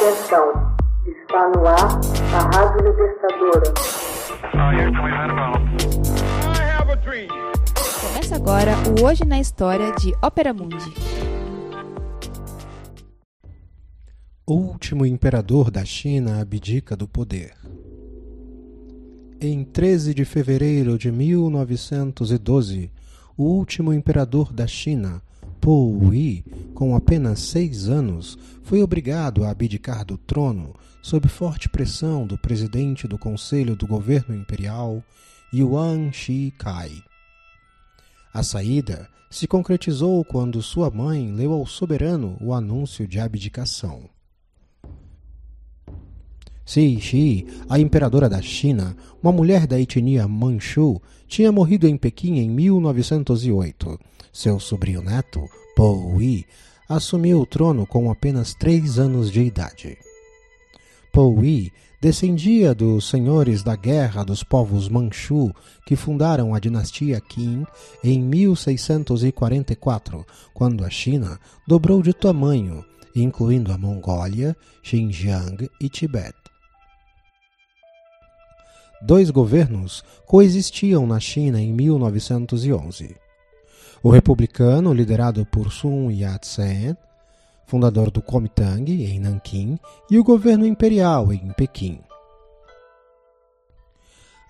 Atenção, está no ar a Rádio Libertadora. Começa agora o Hoje na História de Ópera Mundi. O último imperador da China abdica do poder. Em 13 de fevereiro de 1912, o último imperador da China, Po Hui, com apenas seis anos, foi obrigado a abdicar do trono sob forte pressão do presidente do Conselho do Governo Imperial, Yuan Shikai. A saída se concretizou quando sua mãe leu ao soberano o anúncio de abdicação. Cixi, a imperadora da China, uma mulher da etnia Manchu, tinha morrido em Pequim em 1908. Seu sobrinho neto, Po Hui, assumiu o trono com apenas três anos de idade. Po Hui descendia dos senhores da guerra dos povos Manchu que fundaram a dinastia Qin em 1644, quando a China dobrou de tamanho, incluindo a Mongólia, Xinjiang e Tibete dois governos coexistiam na China em 1911. O republicano, liderado por Sun Yat-sen, fundador do Kuomintang em Nanquim, e o governo imperial em Pequim.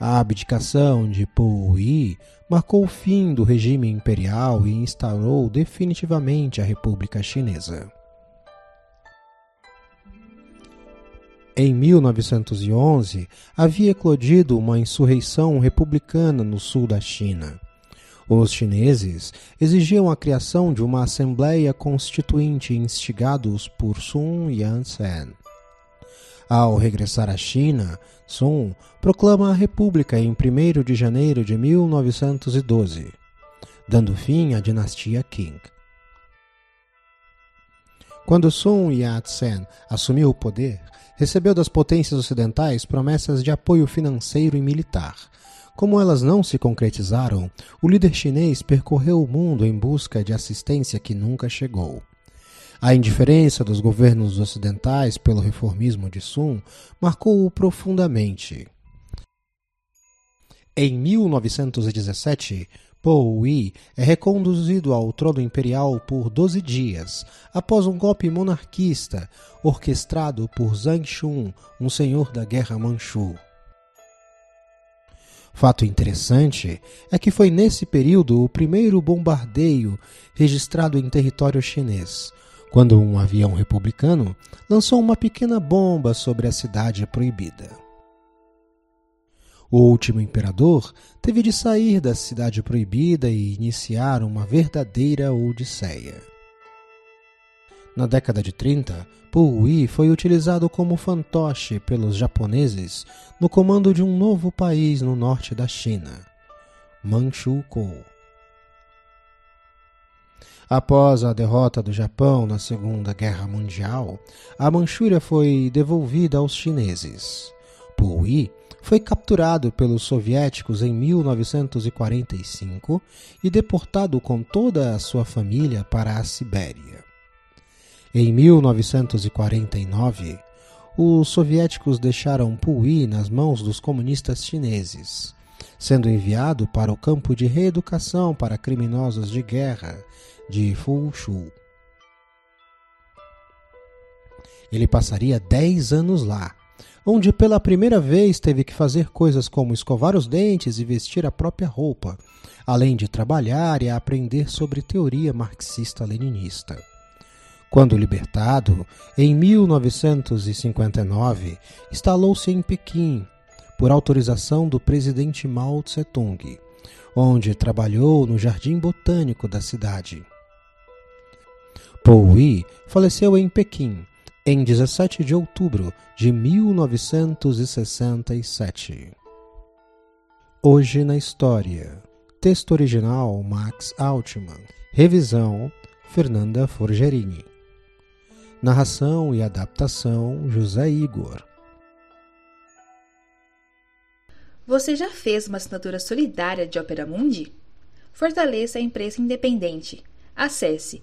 A abdicação de Po Yi marcou o fim do regime imperial e instaurou definitivamente a República Chinesa. Em 1911, havia eclodido uma insurreição republicana no sul da China. Os chineses exigiam a criação de uma Assembleia Constituinte instigados por Sun Yat-sen. Ao regressar à China, Sun proclama a República em 1 de janeiro de 1912, dando fim à dinastia Qing. Quando Sun Yat-sen assumiu o poder, recebeu das potências ocidentais promessas de apoio financeiro e militar. Como elas não se concretizaram, o líder chinês percorreu o mundo em busca de assistência que nunca chegou. A indiferença dos governos ocidentais pelo reformismo de Sun marcou-o profundamente. Em 1917, Po Yi é reconduzido ao trono imperial por 12 dias, após um golpe monarquista orquestrado por Zhang Xun, um senhor da Guerra Manchu. Fato interessante é que foi nesse período o primeiro bombardeio registrado em território chinês, quando um avião republicano lançou uma pequena bomba sobre a cidade proibida. O último imperador teve de sair da cidade proibida e iniciar uma verdadeira odisseia. Na década de 30, Puyi foi utilizado como fantoche pelos japoneses no comando de um novo país no norte da China, Manchukuo. Após a derrota do Japão na Segunda Guerra Mundial, a Manchúria foi devolvida aos chineses. Puyi foi capturado pelos soviéticos em 1945 e deportado com toda a sua família para a Sibéria. Em 1949, os soviéticos deixaram Puyi nas mãos dos comunistas chineses, sendo enviado para o campo de reeducação para criminosos de guerra de Fushu. Ele passaria 10 anos lá, onde pela primeira vez teve que fazer coisas como escovar os dentes e vestir a própria roupa, além de trabalhar e aprender sobre teoria marxista-leninista. Quando libertado, em 1959, instalou-se em Pequim, por autorização do presidente Mao Tse-tung, onde trabalhou no jardim botânico da cidade. Pou Yi faleceu em Pequim em 17 de outubro de 1967. Hoje na História. Texto original Max Altman. Revisão Fernanda Forgerini. Narração e adaptação José Igor. Você já fez uma assinatura solidária de Opera Mundi? Fortaleça a imprensa independente. Acesse